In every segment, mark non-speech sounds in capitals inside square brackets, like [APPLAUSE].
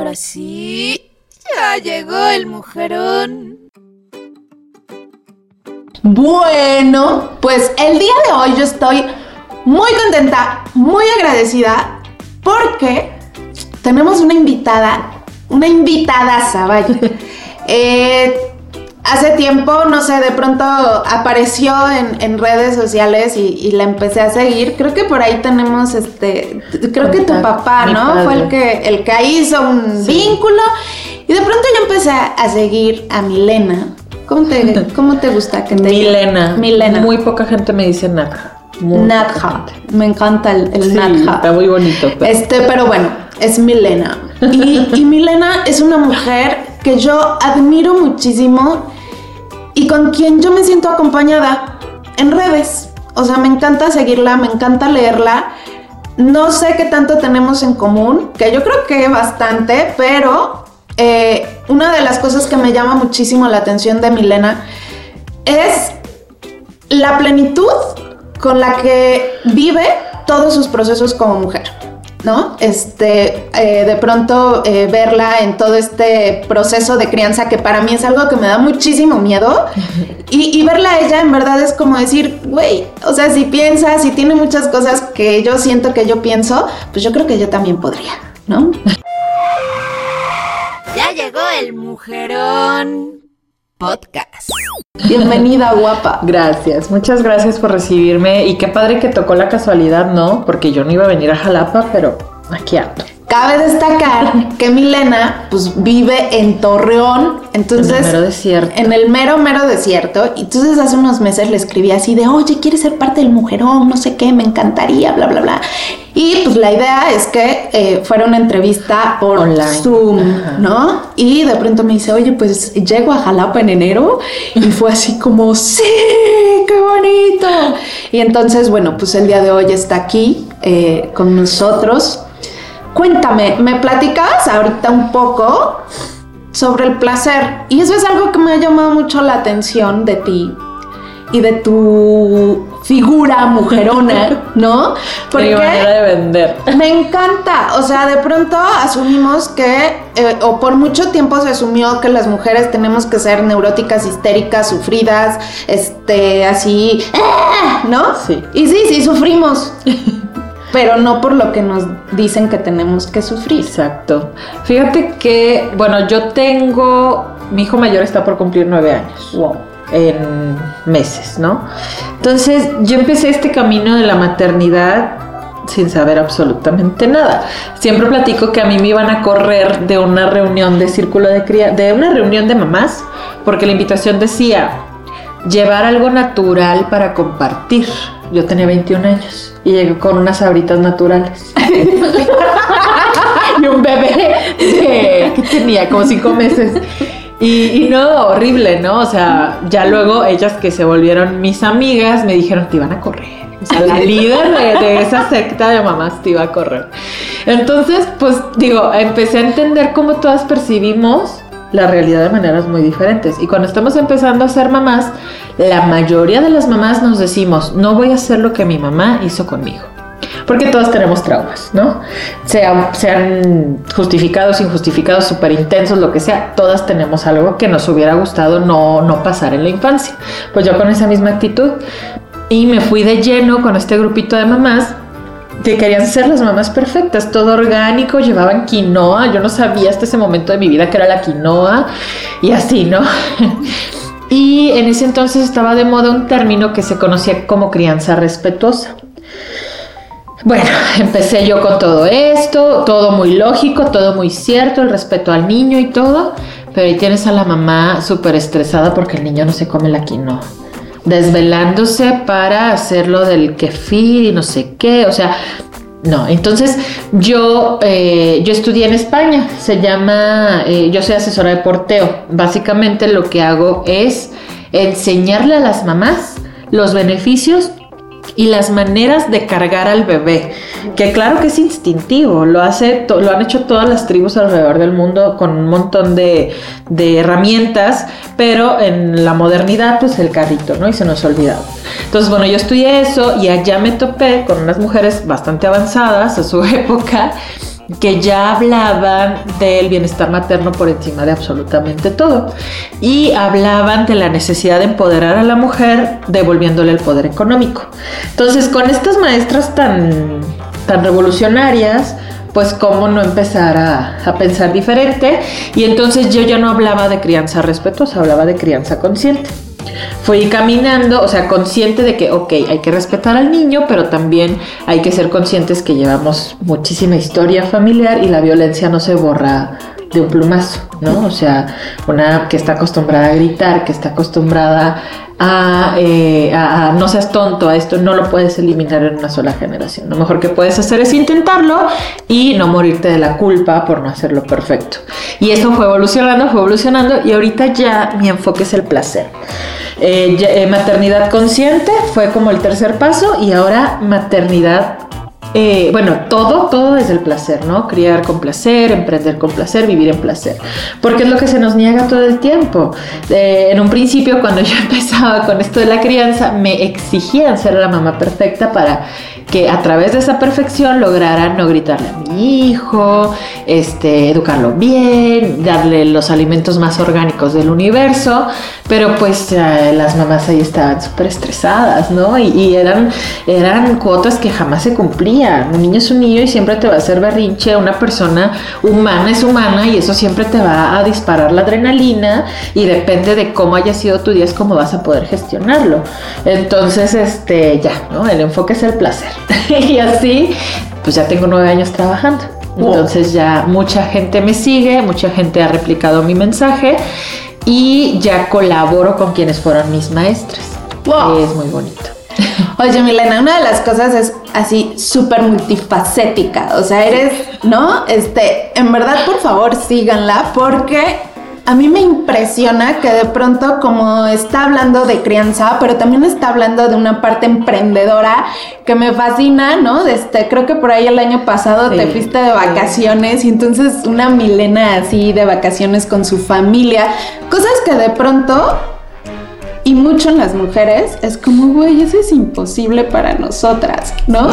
Ahora sí, ya llegó el mujerón. Bueno, pues el día de hoy yo estoy muy contenta, muy agradecida, porque tenemos una invitada, una invitada, vaya. [LAUGHS] Eh, hace tiempo, no sé, de pronto apareció en, redes sociales y, la empecé a seguir. Creo que por ahí tenemos este, creo que tu papá, ¿no? Fue el que, el que hizo un vínculo. Y de pronto yo empecé a seguir a Milena. ¿Cómo te, [LAUGHS] cómo te gusta que te Milena. Milena. Muy poca gente me dice Nadja. Nadja. Me encanta el, el Está muy bonito. Este, pero bueno, es Milena. Y, y Milena es una mujer que yo admiro muchísimo y con quien yo me siento acompañada en redes. O sea, me encanta seguirla, me encanta leerla. No sé qué tanto tenemos en común, que yo creo que bastante, pero eh, una de las cosas que me llama muchísimo la atención de Milena es la plenitud con la que vive todos sus procesos como mujer. ¿No? Este, eh, de pronto eh, verla en todo este proceso de crianza que para mí es algo que me da muchísimo miedo [LAUGHS] y, verla a ella en verdad es como decir, güey, o sea, si piensa, si tiene muchas cosas que yo siento que yo pienso, pues yo creo que yo también podría, ¿no? Ya llegó el mujerón podcast. Bienvenida, guapa. Gracias, muchas gracias por recibirme y qué padre que tocó la casualidad, ¿no? Porque yo no iba a venir a Jalapa, pero aquí ando. Cabe destacar que Milena pues vive en Torreón, entonces... En el mero desierto. En el mero, mero desierto. Y entonces hace unos meses le escribí así de, oye, ¿quieres ser parte del mujerón? No sé qué, me encantaría, bla, bla, bla. Y pues la idea es que eh, fuera una entrevista por Zoom, ¿no? Y de pronto me dice, oye, pues llego a Jalapa en enero. Y fue así como, sí, qué bonito. Y entonces, bueno, pues el día de hoy está aquí eh, con nosotros. Cuéntame, ¿me platicas ahorita un poco sobre el placer? Y eso es algo que me ha llamado mucho la atención de ti y de tu figura mujerona, ¿no? Porque manera de vender. Me encanta, o sea, de pronto asumimos que, eh, o por mucho tiempo se asumió que las mujeres tenemos que ser neuróticas, histéricas, sufridas, este, así, ¡eh! ¿no? Sí. Y sí, sí, sufrimos. [LAUGHS] pero no por lo que nos dicen que tenemos que sufrir. Exacto. Fíjate que, bueno, yo tengo, mi hijo mayor está por cumplir nueve años. Wow. En meses, ¿no? Entonces yo empecé este camino de la maternidad sin saber absolutamente nada. Siempre platico que a mí me iban a correr de una reunión de círculo de cría, de una reunión de mamás, porque la invitación decía llevar algo natural para compartir. Yo tenía 21 años y llegué con unas sabritas naturales. [LAUGHS] y un bebé que tenía como cinco meses. Y, no, horrible, ¿no? O sea, ya luego ellas que se volvieron mis amigas me dijeron que iban a correr. O sea, la líder de, de, esa secta de mamás te iba a correr. Entonces, pues digo, empecé a entender cómo todas percibimos la realidad de maneras muy diferentes. Y cuando estamos empezando a ser mamás, la mayoría de las mamás nos decimos, no voy a hacer lo que mi mamá hizo conmigo. Porque todos tenemos traumas, ¿no? Sean, sean justificados, injustificados, súper intensos, lo que sea, todas tenemos algo que nos hubiera gustado no, no pasar en la infancia. Pues yo con esa misma actitud y me fui de lleno con este grupito de mamás que querían ser las mamás perfectas, todo orgánico, llevaban quinoa, yo no sabía hasta ese momento de mi vida que era la quinoa y así, ¿no? [LAUGHS] y en ese entonces estaba de moda un término que se conocía como crianza respetuosa. Bueno, [LAUGHS] empecé yo con todo esto, todo muy lógico, todo muy cierto, el respeto al niño y todo, pero ahí tienes a la mamá súper estresada porque el niño no se come la quinoa desvelándose para hacerlo del kefir y no sé qué, o sea, no, entonces yo, eh, yo estudié en España, se llama, eh, yo soy asesora de porteo, básicamente lo que hago es enseñarle a las mamás los beneficios y las maneras de cargar al bebé, que claro que es instintivo, lo, hace lo han hecho todas las tribus alrededor del mundo con un montón de, herramientas, pero en la modernidad pues el carrito, ¿no? Y se nos ha olvidado. Entonces, bueno, yo estudié eso y allá me topé con unas mujeres bastante avanzadas a su [LAUGHS] época que ya hablaban del bienestar materno por encima de absolutamente todo y hablaban de la necesidad de empoderar a la mujer devolviéndole el poder económico. Entonces, con estas maestras tan, tan revolucionarias, pues cómo no empezar a, a, pensar diferente. Y entonces yo ya no hablaba de crianza respetuosa, hablaba de crianza consciente. Fui caminando, o sea, consciente de que, ok, hay que respetar al niño, pero también hay que ser conscientes que llevamos muchísima historia familiar y la violencia no se borra de un plumazo, ¿no? O sea, una que está acostumbrada a gritar, que está acostumbrada a, eh, a, no seas tonto, a esto no lo puedes eliminar en una sola generación. Lo mejor que puedes hacer es intentarlo y no morirte de la culpa por no hacerlo perfecto. Y esto fue evolucionando, fue evolucionando y ahorita ya mi enfoque es el placer. Eh, eh, maternidad consciente fue como el tercer paso y ahora maternidad eh, bueno, todo, todo es el placer, ¿no? Criar con placer, emprender con placer, vivir en placer. Porque es lo que se nos niega todo el tiempo. Eh, en un principio, cuando [LAUGHS] yo empezaba con esto de la crianza, me exigían ser la mamá perfecta para que a través de esa perfección lograran no gritarle a mi hijo, este, educarlo bien, darle los alimentos más orgánicos del universo, pero pues eh, las mamás ahí estaban súper estresadas, ¿no? Y, eran cuotas que jamás se cumplían. Un niño es un niño y siempre te va a hacer berrinche, una persona humana es humana y eso siempre te va a disparar la adrenalina y depende de cómo haya sido tu día es cómo vas a poder gestionarlo. Entonces, este, ya, ¿no? El enfoque es el placer. [LAUGHS] y así, pues ya tengo nueve años trabajando. Entonces ya mucha gente me sigue, mucha gente ha replicado mi mensaje y ya colaboro con quienes fueron mis maestras. Wow. Es muy bonito. Oye, Milena, una de las cosas es así súper multifacética. O sea, eres, ¿no? Este, en verdad, por favor, síganla porque a mí me impresiona que de pronto como está hablando de crianza, pero también está hablando de una parte emprendedora que me fascina, ¿no? Este, creo que por ahí el año pasado sí, te fuiste de vacaciones y entonces una Milena así de vacaciones con su familia, cosas que de pronto y mucho en las mujeres es como, güey, eso es imposible para nosotras, ¿no?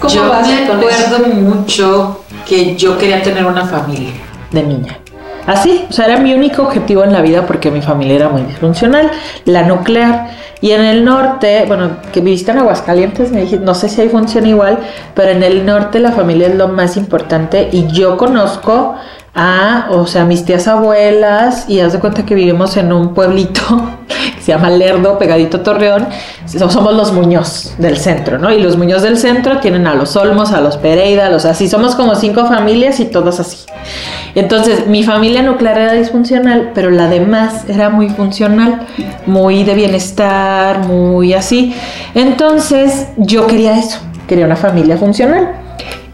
¿Cómo yo vas me acuerdo mucho que yo quería tener una familia de niña. Así, o sea, era mi único objetivo en la vida porque mi familia era muy disfuncional, la nuclear. Y en el norte, bueno, que viviste en Aguascalientes, me dije, no sé si ahí funciona igual, pero en el norte la familia es lo más importante y yo conozco a, o sea, mis tías abuelas y haz de cuenta que vivimos en un pueblito [LAUGHS] se llama Lerdo, pegadito Torreón, somos los Muñoz del centro, ¿no? Y los Muñoz del centro tienen a los Olmos, a los Pereira, a los así, somos como cinco familias y todos así. Entonces, mi familia nuclear era disfuncional, pero la demás era muy funcional, muy de bienestar, muy así. Entonces, yo quería eso, quería una familia funcional.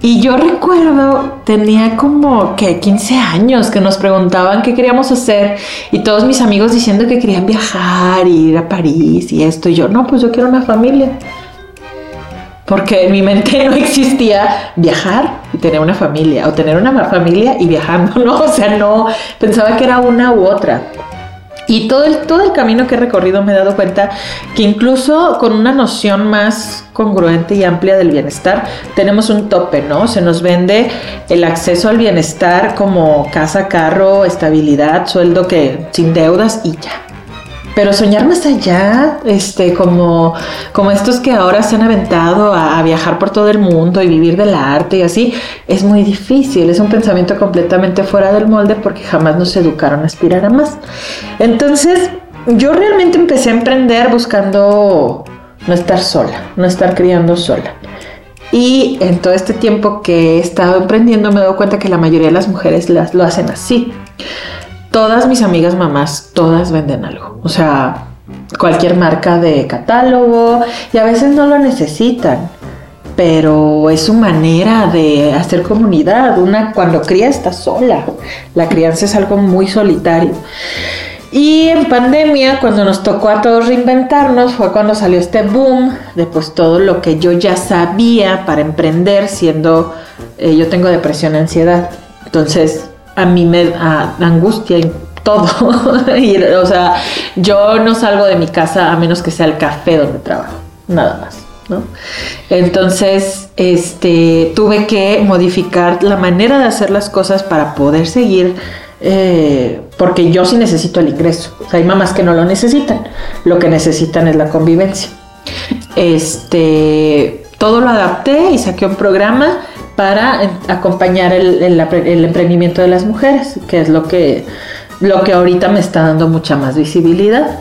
Y yo recuerdo, tenía como que 15 años que nos preguntaban qué queríamos hacer y todos mis amigos diciendo que querían viajar, ir a París y esto. Y yo, no, pues yo quiero una familia. Porque en mi mente [LAUGHS] no existía viajar y tener una familia, o tener una familia y viajando, [LAUGHS] ¿no? O sea, no, pensaba que era una u otra. Y todo el, todo el camino que he recorrido me he dado cuenta que incluso con una noción más congruente y amplia del bienestar, tenemos un tope, ¿no? Se nos vende el acceso al bienestar como casa, carro, estabilidad, sueldo que sin deudas y ya. Pero soñar más allá, este, como, como estos que ahora se han aventado a, viajar por todo el mundo y vivir del arte y así, es muy difícil. Es un pensamiento completamente fuera del molde porque jamás nos educaron a aspirar a más. Entonces, yo realmente empecé a emprender buscando no estar sola, no estar criando sola. Y en todo este tiempo que he estado emprendiendo me he dado cuenta que la mayoría de las mujeres las, lo hacen así todas mis amigas mamás, todas venden algo. O sea, cualquier marca de catálogo y a veces no lo necesitan. Pero es su manera de hacer comunidad. Una cuando cría está sola. La crianza es algo muy solitario. Y en pandemia, cuando nos tocó a todos reinventarnos, fue cuando salió este boom de pues todo lo que yo ya sabía para emprender, siendo eh, yo tengo depresión, ansiedad. Entonces, a mí me da angustia [LAUGHS] y todo. o sea, yo no salgo de mi casa a menos que sea el café donde trabajo, nada más. ¿no? Entonces, este, tuve que modificar la manera de hacer las cosas para poder seguir, eh, porque yo sí necesito el ingreso. O sea, hay mamás que no lo necesitan, lo que necesitan es la convivencia. Este, todo lo adapté y saqué un programa para acompañar el, emprendimiento de las mujeres, que es lo que, lo que ahorita me está dando mucha más visibilidad.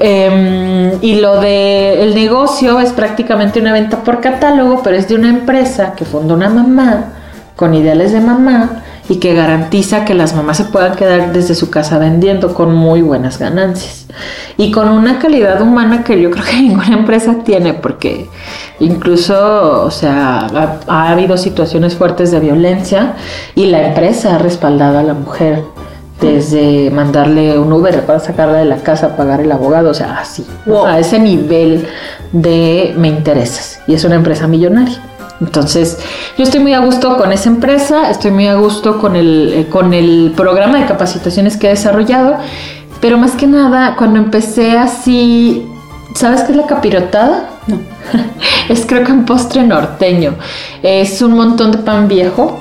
Em, y lo del el negocio es prácticamente una venta por catálogo, pero es de una empresa que fundó una mamá con ideales de mamá y que garantiza que las mamás se puedan quedar desde su casa vendiendo con muy buenas ganancias y con una calidad humana que yo creo que [LAUGHS] ninguna empresa tiene porque incluso, o sea, ha, ha habido situaciones fuertes de violencia y la empresa ha respaldado a la mujer desde mandarle un Uber para sacarla de la casa, pagar el abogado, o sea, así, a ese nivel de me interesas. Y es una empresa millonaria. Entonces, yo estoy muy a gusto con esa empresa, estoy muy a gusto con el, eh, con el programa de capacitaciones que he desarrollado, pero más que nada, cuando empecé así, ¿sabes qué es la capirotada? No. [LAUGHS] es creo que un postre norteño. Es un montón de pan viejo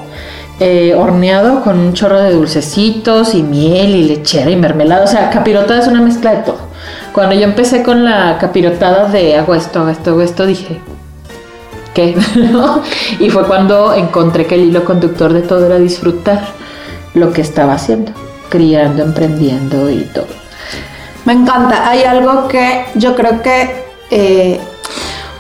eh, horneado con un chorro de dulcecitos y miel y lechera y mermelada. O sea, capirotada es una mezcla de todo. Cuando yo empecé con la capirotada de hago esto, hago esto, hago esto, dije, ¿qué? [LAUGHS] y fue cuando encontré que el hilo conductor de todo era disfrutar lo que estaba haciendo, criando, emprendiendo y todo. Me encanta. Hay algo que yo creo que eh,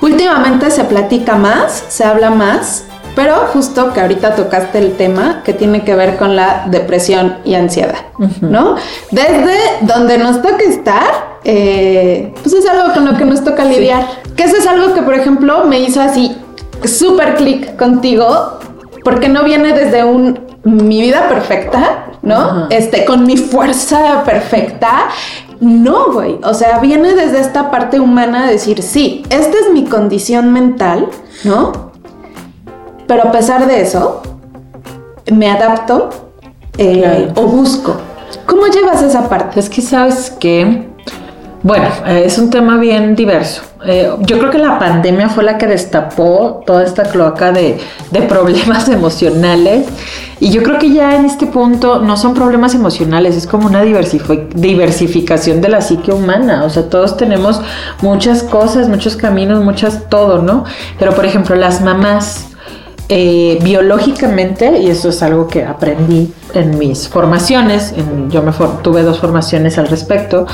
últimamente se platica más, se habla más pero justo que ahorita tocaste el tema que tiene que ver con la depresión y ansiedad, ¿no? Desde donde nos toca estar, eh, pues es algo con lo que nos toca lidiar. Que eso es algo que, por ejemplo, me hizo así súper clic contigo, porque no viene desde un mi vida perfecta, ¿no? Este, con mi fuerza perfecta. No, güey. O sea, viene desde esta parte humana de decir, sí, esta es mi condición mental, ¿no? Pero a pesar de eso, me adapto eh, o busco. ¿Cómo llevas esa parte? Es que sabes que, bueno, eh, es un tema bien diverso. Eh, yo creo que la pandemia fue la que destapó toda esta cloaca de, problemas [LAUGHS] emocionales. Y yo creo que ya en este punto no son problemas emocionales, es como una diversificación de la psique humana. O sea, todos tenemos muchas cosas, muchos caminos, muchas todo, ¿no? Pero por ejemplo, las mamás eh, biológicamente, y eso es algo que aprendí en mis formaciones, yo me tuve dos formaciones al respecto,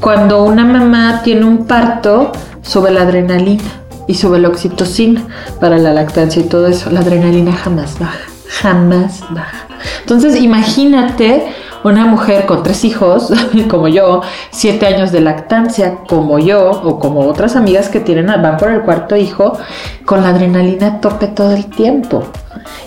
cuando una mamá tiene un parto, sube la adrenalina y sube la oxitocina para la lactancia y todo eso. La adrenalina jamás baja, jamás baja. Entonces imagínate una mujer con tres hijos, [LAUGHS] como yo, siete años de lactancia, como yo, o como otras amigas que tienen, van por el cuarto hijo, con la adrenalina a tope todo el tiempo.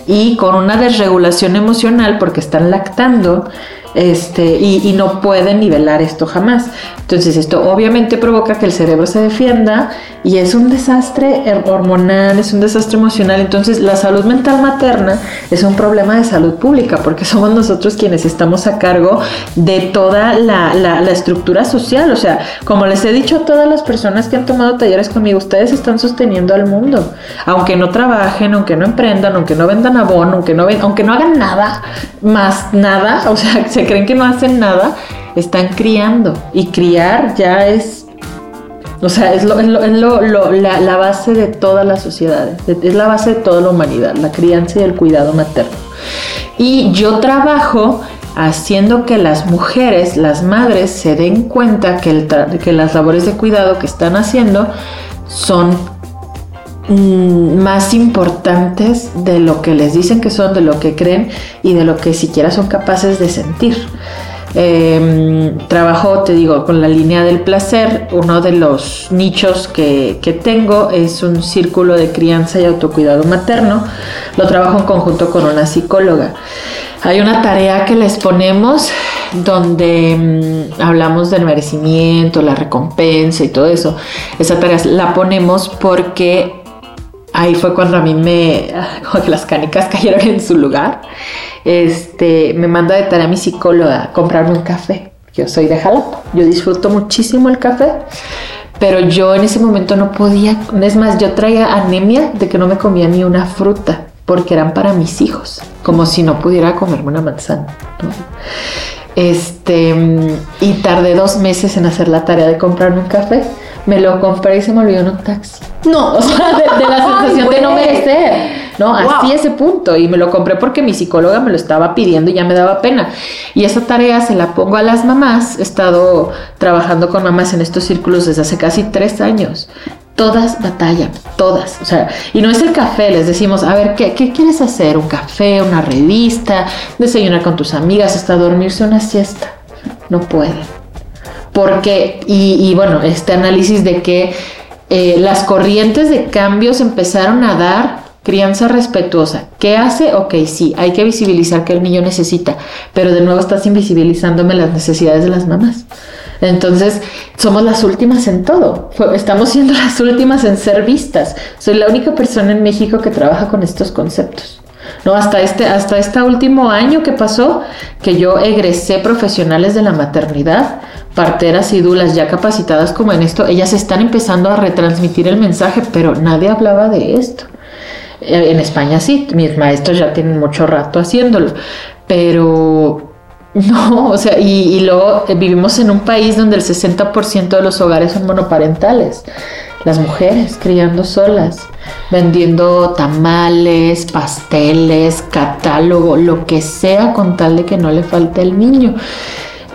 Y con una desregulación emocional porque están lactando este, y, no pueden nivelar esto jamás. Entonces esto obviamente provoca que el cerebro se defienda y es un desastre hormonal, es un desastre emocional. Entonces la salud mental materna es un problema de salud pública porque [LAUGHS] somos nosotros quienes estamos a cargo de toda la, la estructura social. O sea, como les he dicho a todas las personas que han tomado talleres conmigo, ustedes están sosteniendo al mundo. Aunque no trabajen, aunque no emprendan, aunque no vendan abono, aunque no, aunque no hagan nada, más nada, [LAUGHS] o sea, se creen que no hacen nada, están criando. Y criar ya es, o sea, es, lo, es, lo, la, la, base de todas las sociedades, es la base de toda la humanidad, la crianza y el cuidado materno. Y yo trabajo haciendo que las mujeres, las madres, se den cuenta que, el que las labores de cuidado que están haciendo son mm, más importantes de lo que les dicen que son, de lo que creen y de lo que siquiera son capaces de sentir. Eh, trabajo, te digo, con la línea del placer. Uno de los nichos que, que, tengo es un círculo de crianza y autocuidado materno. Lo trabajo en conjunto con una psicóloga. Hay una tarea que les ponemos donde mmm, hablamos del merecimiento, la recompensa y todo eso. Esa tarea la ponemos porque ahí fue cuando a mí me, [LAUGHS] las canicas [LAUGHS] cayeron en su lugar este, me manda de tarea mi psicóloga a comprarme un café. Yo soy de Jalapa, yo disfruto muchísimo el café, pero yo en ese momento no podía, es más, yo traía anemia de que no me comía ni una fruta, porque eran para mis hijos, como si no pudiera comerme una manzana. Este, y tardé dos meses en hacer la tarea de comprarme un café. Me lo compré y se me olvidó en un taxi. No, [LAUGHS] O sea, de, de la sensación de no merecer. ¿no? Así ese punto. Y me lo compré porque mi psicóloga me lo estaba pidiendo y ya me daba pena. Y esa tarea se la pongo a las mamás. He estado trabajando con mamás en estos círculos desde hace casi tres años. Todas batallan, todas. O sea, y no es el café, les decimos, a ver, ¿qué, qué quieres hacer? ¿Un café, una revista, desayunar con tus amigas, hasta dormirse una siesta? No pueden. Porque, y, y bueno, este análisis de que eh, las corrientes de cambios empezaron a dar crianza respetuosa. ¿Qué hace? Ok, sí, hay que visibilizar que el niño necesita, pero de nuevo estás invisibilizándome las necesidades de las mamás. Entonces, somos las últimas en todo. Estamos siendo [LAUGHS] las últimas en ser vistas. Soy la única persona en México que trabaja con estos conceptos. No, hasta este, hasta este último año que pasó, que yo egresé profesionales de la maternidad, parteras y dulas ya capacitadas como en esto, ellas están empezando a retransmitir el mensaje, pero nadie hablaba de esto. Eh, En España sí, mis maestros ya tienen mucho rato haciéndolo, pero [LAUGHS] no, o sea, y, y luego eh, vivimos en un país donde el 60% de los hogares son monoparentales. Las mujeres criando solas, vendiendo tamales, pasteles, catálogo, lo que sea con tal de que no le falte el niño.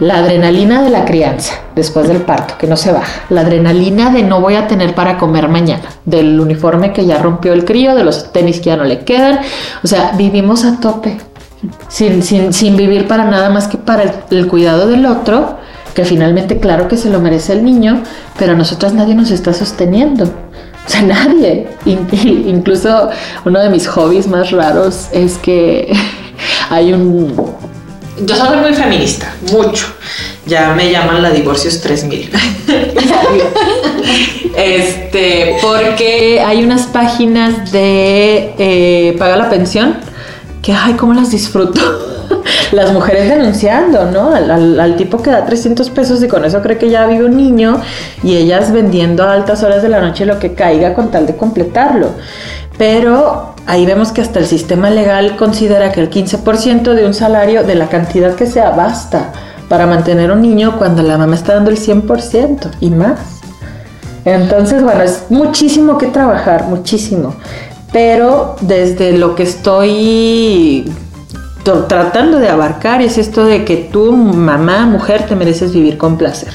La adrenalina de la crianza después del parto, que no se baja. La adrenalina de no voy a tener para comer mañana. Del uniforme que ya rompió el crío, de los tenis que ya no le quedan. O sea, vivimos a tope. Sin, sin, sin vivir para nada más que para el cuidado del otro, que finalmente claro que se lo merece el niño, pero a nosotras nadie nos está sosteniendo. O sea, [LAUGHS] nadie. In- [LAUGHS] incluso uno de mis hobbies más raros es que [LAUGHS] hay un... Yo soy muy feminista, mucho. Ya me llaman la Divorcios 3000. este, porque hay unas páginas de eh, Paga la pensión que, ay, cómo las disfruto. Las mujeres denunciando, ¿no? Al, tipo que da 300 pesos y con eso cree que ya vive un niño y ellas vendiendo a altas horas de la noche lo que caiga con tal de completarlo. Pero ahí vemos que hasta el sistema legal considera que el 15% de un salario, de la cantidad que sea, basta para mantener un niño cuando la mamá está dando el 100% y más. Entonces, bueno, es muchísimo que trabajar, muchísimo. Pero desde lo que estoy to- tratando de abarcar es esto de que tú, mamá, mujer, te mereces vivir con placer.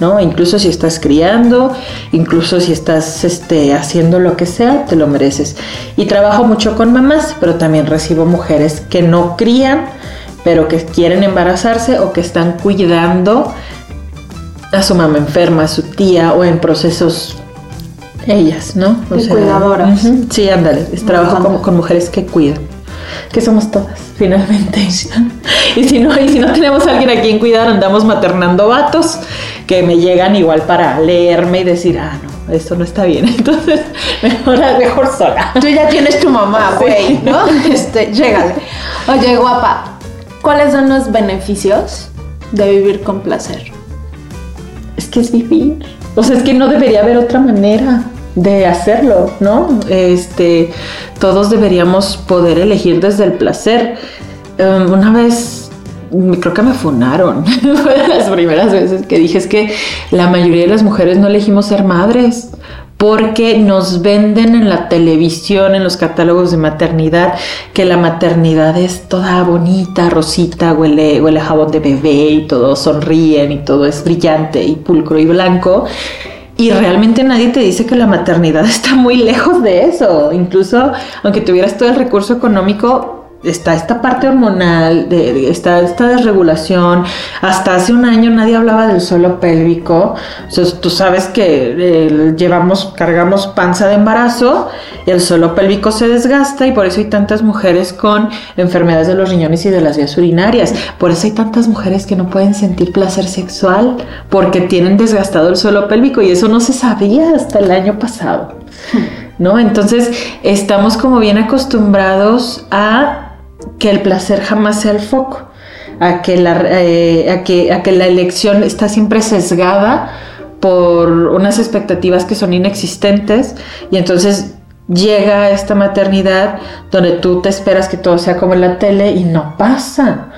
¿no? Incluso si estás criando, incluso si estás este, haciendo lo que sea, te lo mereces. Y trabajo mucho con mamás, pero también recibo mujeres que no crían, pero que quieren embarazarse o que están cuidando a su mamá enferma, a su tía o en procesos ellas, ¿no? Cuidadoras. Sí, ándale. es trabajo con mujeres que cuidan. Que somos todas, finalmente. [LAUGHS] y, si no, y si no tenemos a alguien a quien cuidar, andamos maternando vatos que me llegan igual para leerme y decir, ah, no, esto no está bien. [LAUGHS] Entonces, mejor, mejor sola. Tú ya tienes tu mamá, [LAUGHS] güey, ¿no? Este, llégale. Oye, guapa, ¿cuáles son los beneficios de vivir con placer? Es que es vivir. O sea, es que no debería haber otra manera de hacerlo, ¿no? Este, todos deberíamos poder elegir desde el placer. Um, una vez, creo que me funaron. [LAUGHS] Fue de las primeras veces que dije es que la mayoría de las mujeres no elegimos ser madres. Porque nos venden en la televisión, en los catálogos de maternidad, que la maternidad es toda bonita, rosita, huele, huele jabón de bebé y todos sonríen y todo es brillante y pulcro y blanco. Y realmente nadie te dice que la maternidad [LAUGHS] está muy lejos de eso. Incluso aunque tuvieras todo el recurso económico, está esta parte hormonal, está esta desregulación. Hasta hace un año nadie hablaba del suelo pélvico. O sea, tú sabes que eh, llevamos, cargamos panza de embarazo y el suelo pélvico se desgasta y por eso hay tantas mujeres con enfermedades de los riñones y de las vías urinarias. Por eso hay tantas mujeres que no pueden sentir placer sexual porque tienen desgastado el suelo pélvico y eso no se sabía hasta el año pasado. ¿No? Entonces estamos como bien acostumbrados a que el placer jamás sea el foco, a que la, eh, a que la elección está siempre sesgada por unas expectativas que son inexistentes y entonces llega esta maternidad donde tú te esperas que todo sea como en la tele y no pasa.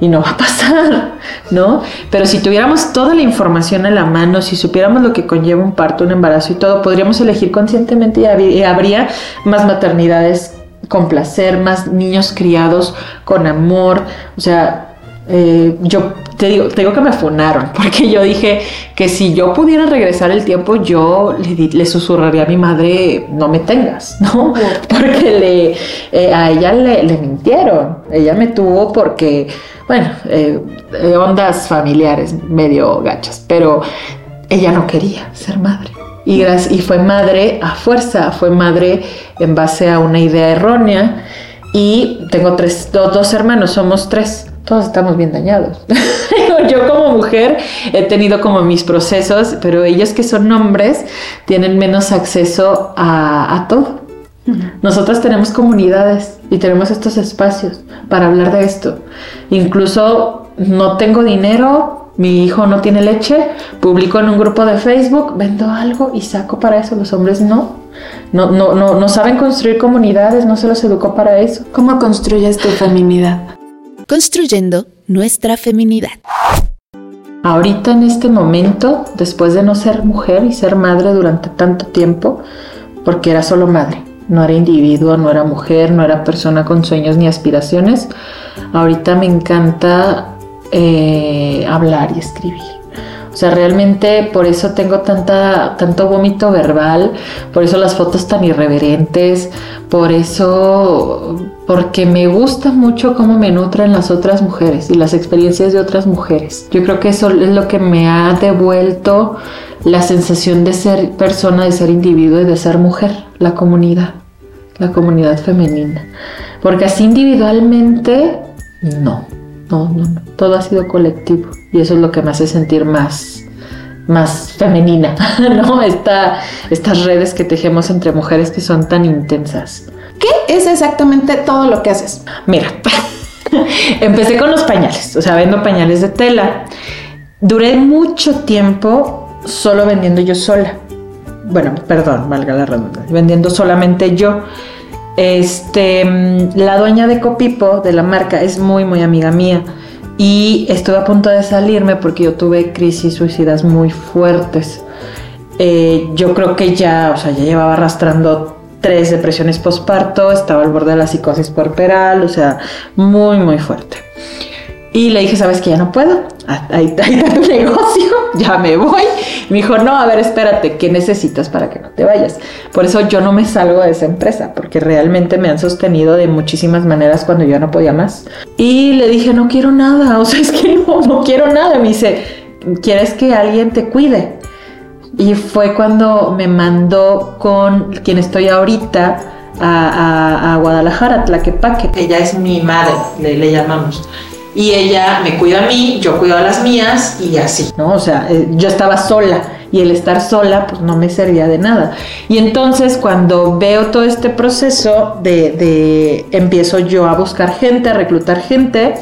Y no va a pasar, [LAUGHS] ¿no? Pero si tuviéramos toda la información en la mano, si supiéramos lo que conlleva un parto, un embarazo y todo, podríamos elegir conscientemente y habría más maternidades con placer, más niños criados con amor. O sea, eh, yo te digo, te digo que me funaron, [LAUGHS] porque yo dije que si yo pudiera regresar el tiempo, yo le, susurraría a mi madre, no me tengas, [LAUGHS] ¿no? Porque le, eh, a ella le, mintieron, ella me tuvo porque, bueno, eh, ondas familiares medio gachas, pero ella no quería ser madre. Y, y fue madre a fuerza, fue madre en base a una idea errónea. Y tengo tres, dos hermanos, somos tres todos estamos bien dañados. [LAUGHS] Yo como mujer he tenido como mis procesos, pero ellos que son hombres tienen menos acceso a, todo. Nosotras tenemos comunidades y tenemos estos espacios para hablar de esto. Incluso no tengo dinero, mi hijo no tiene leche, publico en un grupo de Facebook, vendo algo y saco para eso. Los hombres no. No, no, no, no saben construir comunidades, no se los educó para eso. ¿Cómo construyes tu feminidad? construyendo nuestra feminidad. Ahorita en este momento, después de no ser mujer y ser madre durante tanto tiempo, porque era solo madre, no era individuo, no era mujer, no era persona con sueños ni aspiraciones, ahorita me encanta eh, hablar y escribir. O sea, realmente por eso tengo tanta, tanto vómito verbal, por eso las fotos tan irreverentes, por eso, porque me gusta mucho cómo me nutren las otras mujeres y las experiencias de otras mujeres. Yo creo que eso es lo que me ha devuelto la sensación de ser persona, de ser individuo y de ser mujer, la comunidad, la comunidad femenina. Porque así individualmente, no. No, no, no. Todo ha sido colectivo. Y eso es lo que me hace sentir más, más femenina, [LAUGHS] ¿no? estas redes que tejemos entre mujeres que son tan intensas. ¿Qué es exactamente todo lo que haces? Mira, [LAUGHS] empecé con los pañales, o sea, vendo pañales de tela. Duré mucho tiempo solo vendiendo yo sola. Bueno, perdón, valga la redundancia, vendiendo solamente yo. Este, mm, la dueña de Copipo, de la marca, es muy, muy amiga mía. Y estuve a punto de salirme porque yo tuve crisis suicidas muy fuertes. Eh, yo creo que ya, o sea, ya llevaba arrastrando tres depresiones postparto, estaba al borde de la psicosis puerperal, o sea, muy, muy fuerte. Y le dije, ¿sabes que ya no puedo? Ah, ahí, está el [LAUGHS] negocio, ya me voy. Me dijo, no, a ver, espérate, ¿qué necesitas para que no te vayas? Por eso yo no me salgo de esa empresa, porque realmente me han sostenido de muchísimas maneras cuando yo no podía más. Y le dije, no quiero nada, [LAUGHS] o sea, es que no, no quiero nada. Me dice, ¿quieres que alguien te cuide? Y fue cuando me mandó con quien estoy ahorita a, a, a Guadalajara, Tlaquepaque. Ella es mi madre, le, le llamamos y ella me cuida a mí, yo cuido a las mías y así, ¿no? O sea, eh, yo estaba sola y el estar sola pues no me servía de nada. Y entonces cuando veo todo este proceso de, de empiezo yo a buscar gente, a reclutar gente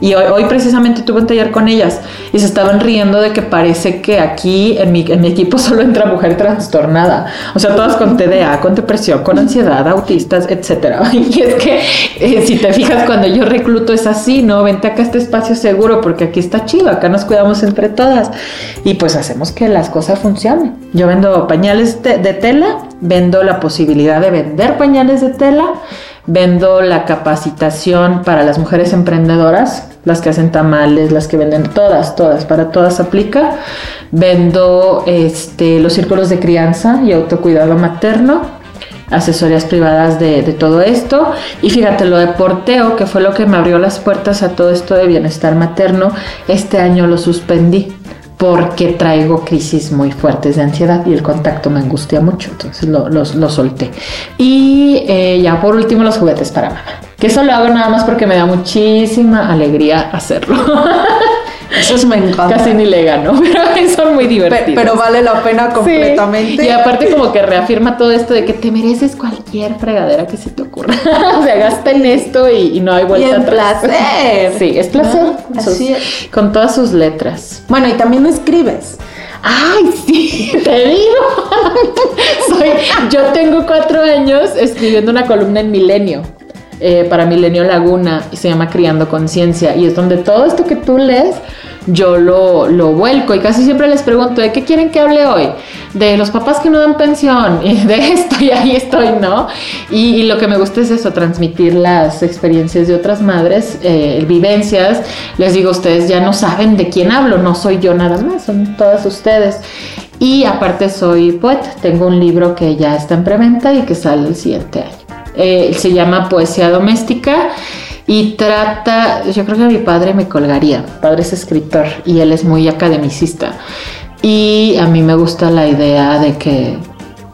y hoy, precisamente tuve un taller con ellas y se estaban riendo de que parece que aquí en mi, en mi equipo [LAUGHS] solo entra mujer trastornada. O sea, todas con TDA, con depresión, con ansiedad, autistas, etc. [LAUGHS] Y es que eh, si te fijas, cuando yo recluto es así, ¿no? Vente acá a este espacio seguro porque aquí está chido, acá nos cuidamos entre todas y pues hacemos que las cosas funcionen. Yo vendo pañales de tela, vendo la posibilidad de vender pañales de tela Vendo la capacitación para las mujeres emprendedoras, las que hacen tamales, las que venden todas, todas, para todas aplica. Vendo este, los círculos de crianza y autocuidado materno, asesorías privadas de, de, todo esto. Y fíjate, lo de porteo, que fue lo que me abrió las puertas a todo esto de bienestar materno, este año lo suspendí porque traigo crisis muy fuertes de ansiedad y el contacto me angustia mucho, entonces lo, solté. Y eh, ya por último los juguetes para mamá, que eso lo hago nada más porque me da muchísima alegría hacerlo. [LAUGHS] Esos me encanta. Casi ni le gano, [LAUGHS] pero son muy divertidos. Pero, vale la pena completamente. Y aparte como que reafirma todo esto de que te mereces cualquier fregadera que se te ocurra. [LAUGHS] o sea, gasta en esto y, no hay vuelta y es placer. Sí, es placer. Así es. Con todas sus letras. Bueno, y también escribes. Ay, sí, [LAUGHS] te digo. Soy, yo tengo cuatro años escribiendo una columna en Milenio. Eh, para Milenio Laguna y se llama Criando Conciencia y es donde todo esto que tú lees yo lo, lo vuelco y casi siempre les pregunto de qué quieren que hable hoy, de los papás que no dan pensión [LAUGHS] y de esto y ahí estoy, ¿no? Y, lo que me gusta es eso, transmitir las experiencias de otras madres, eh, vivencias. Les digo, ustedes ya no saben de quién hablo, no soy yo nada más, son todas ustedes. Y aparte soy poeta, tengo un libro que ya está en preventa y que sale el siguiente año. Eh, se llama Poesía Doméstica y trata, yo creo que mi padre me colgaría, mi padre es escritor y él es muy academicista y a mí me gusta la idea de que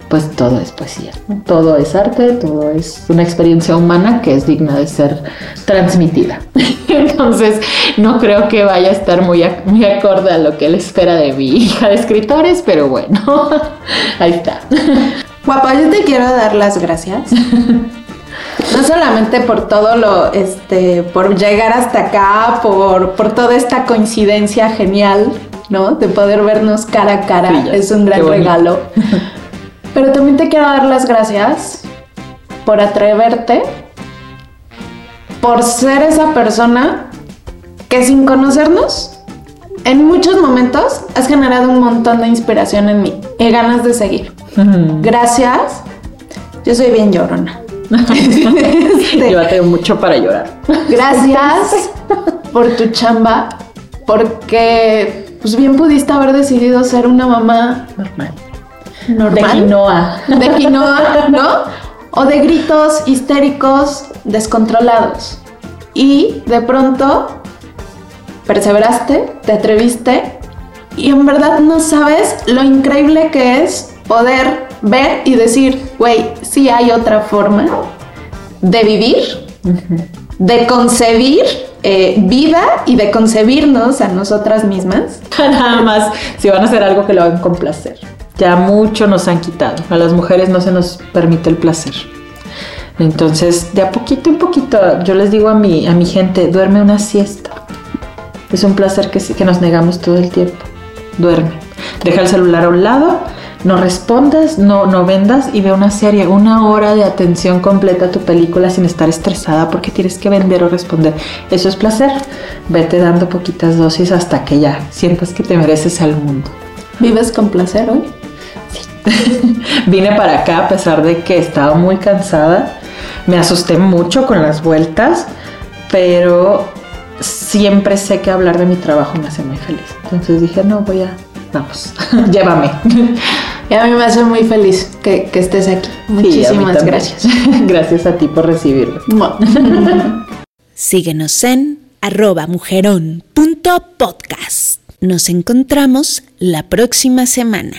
pues todo es poesía, ¿no? todo es arte, todo es una experiencia humana que es digna de ser transmitida. [LAUGHS] Entonces no creo que vaya a estar muy, ac- muy acorde a lo que él espera de mi [LAUGHS] hija de escritores, pero bueno, [LAUGHS] ahí está. Guapa, yo te quiero dar las gracias. [LAUGHS] No solamente por todo lo, este, por llegar hasta acá, por, por toda esta coincidencia genial, ¿no? De poder vernos cara a cara. Sí, es un gran regalo. [LAUGHS] Pero también te quiero dar las gracias por atreverte, por ser esa persona que sin conocernos, en muchos momentos has generado un montón de inspiración en mí y ganas de seguir. Gracias. Yo soy bien llorona. Este, [LAUGHS] Yo tengo mucho para llorar. gracias por tu chamba, porque pues bien pudiste haber decidido ser una mamá Normal. normal. De quinoa. De quinoa, ¿no? O de gritos histéricos descontrolados. Y de pronto perseveraste, te atreviste y en verdad no sabes lo increíble que es poder ver y decir, güey, sí hay otra forma de vivir, de concebir eh, vida y de concebirnos a nosotras mismas. [LAUGHS] Nada más, si van a hacer algo que lo hagan con placer. Ya mucho nos han quitado. A las mujeres no se nos permite el placer. Entonces, de a poquito en poquito, yo les digo a mi, a mi gente, duerme una siesta. Es un placer que, sí- que nos negamos todo el tiempo. Duerme. Deja el celular a un lado, no respondas, no, no vendas y ve una serie, una hora de atención completa a tu película sin estar estresada porque tienes que vender o responder. Eso es placer. Vete dando poquitas dosis hasta que ya sientas que te mereces al mundo. ¿Vives con placer hoy? [LAUGHS] Vine para acá a pesar de que estaba muy cansada. Me asusté mucho con las vueltas, pero siempre sé que hablar de mi trabajo me hace muy feliz. Entonces dije, no, voy a... Vamos, [LAUGHS] llévame. Y a mí me hace muy feliz que, que estés aquí. Muchísimas [LAUGHS] gracias. gracias a ti por recibirme. [LAUGHS] Síguenos en arroba mujerón punto podcast. Nos encontramos la próxima semana.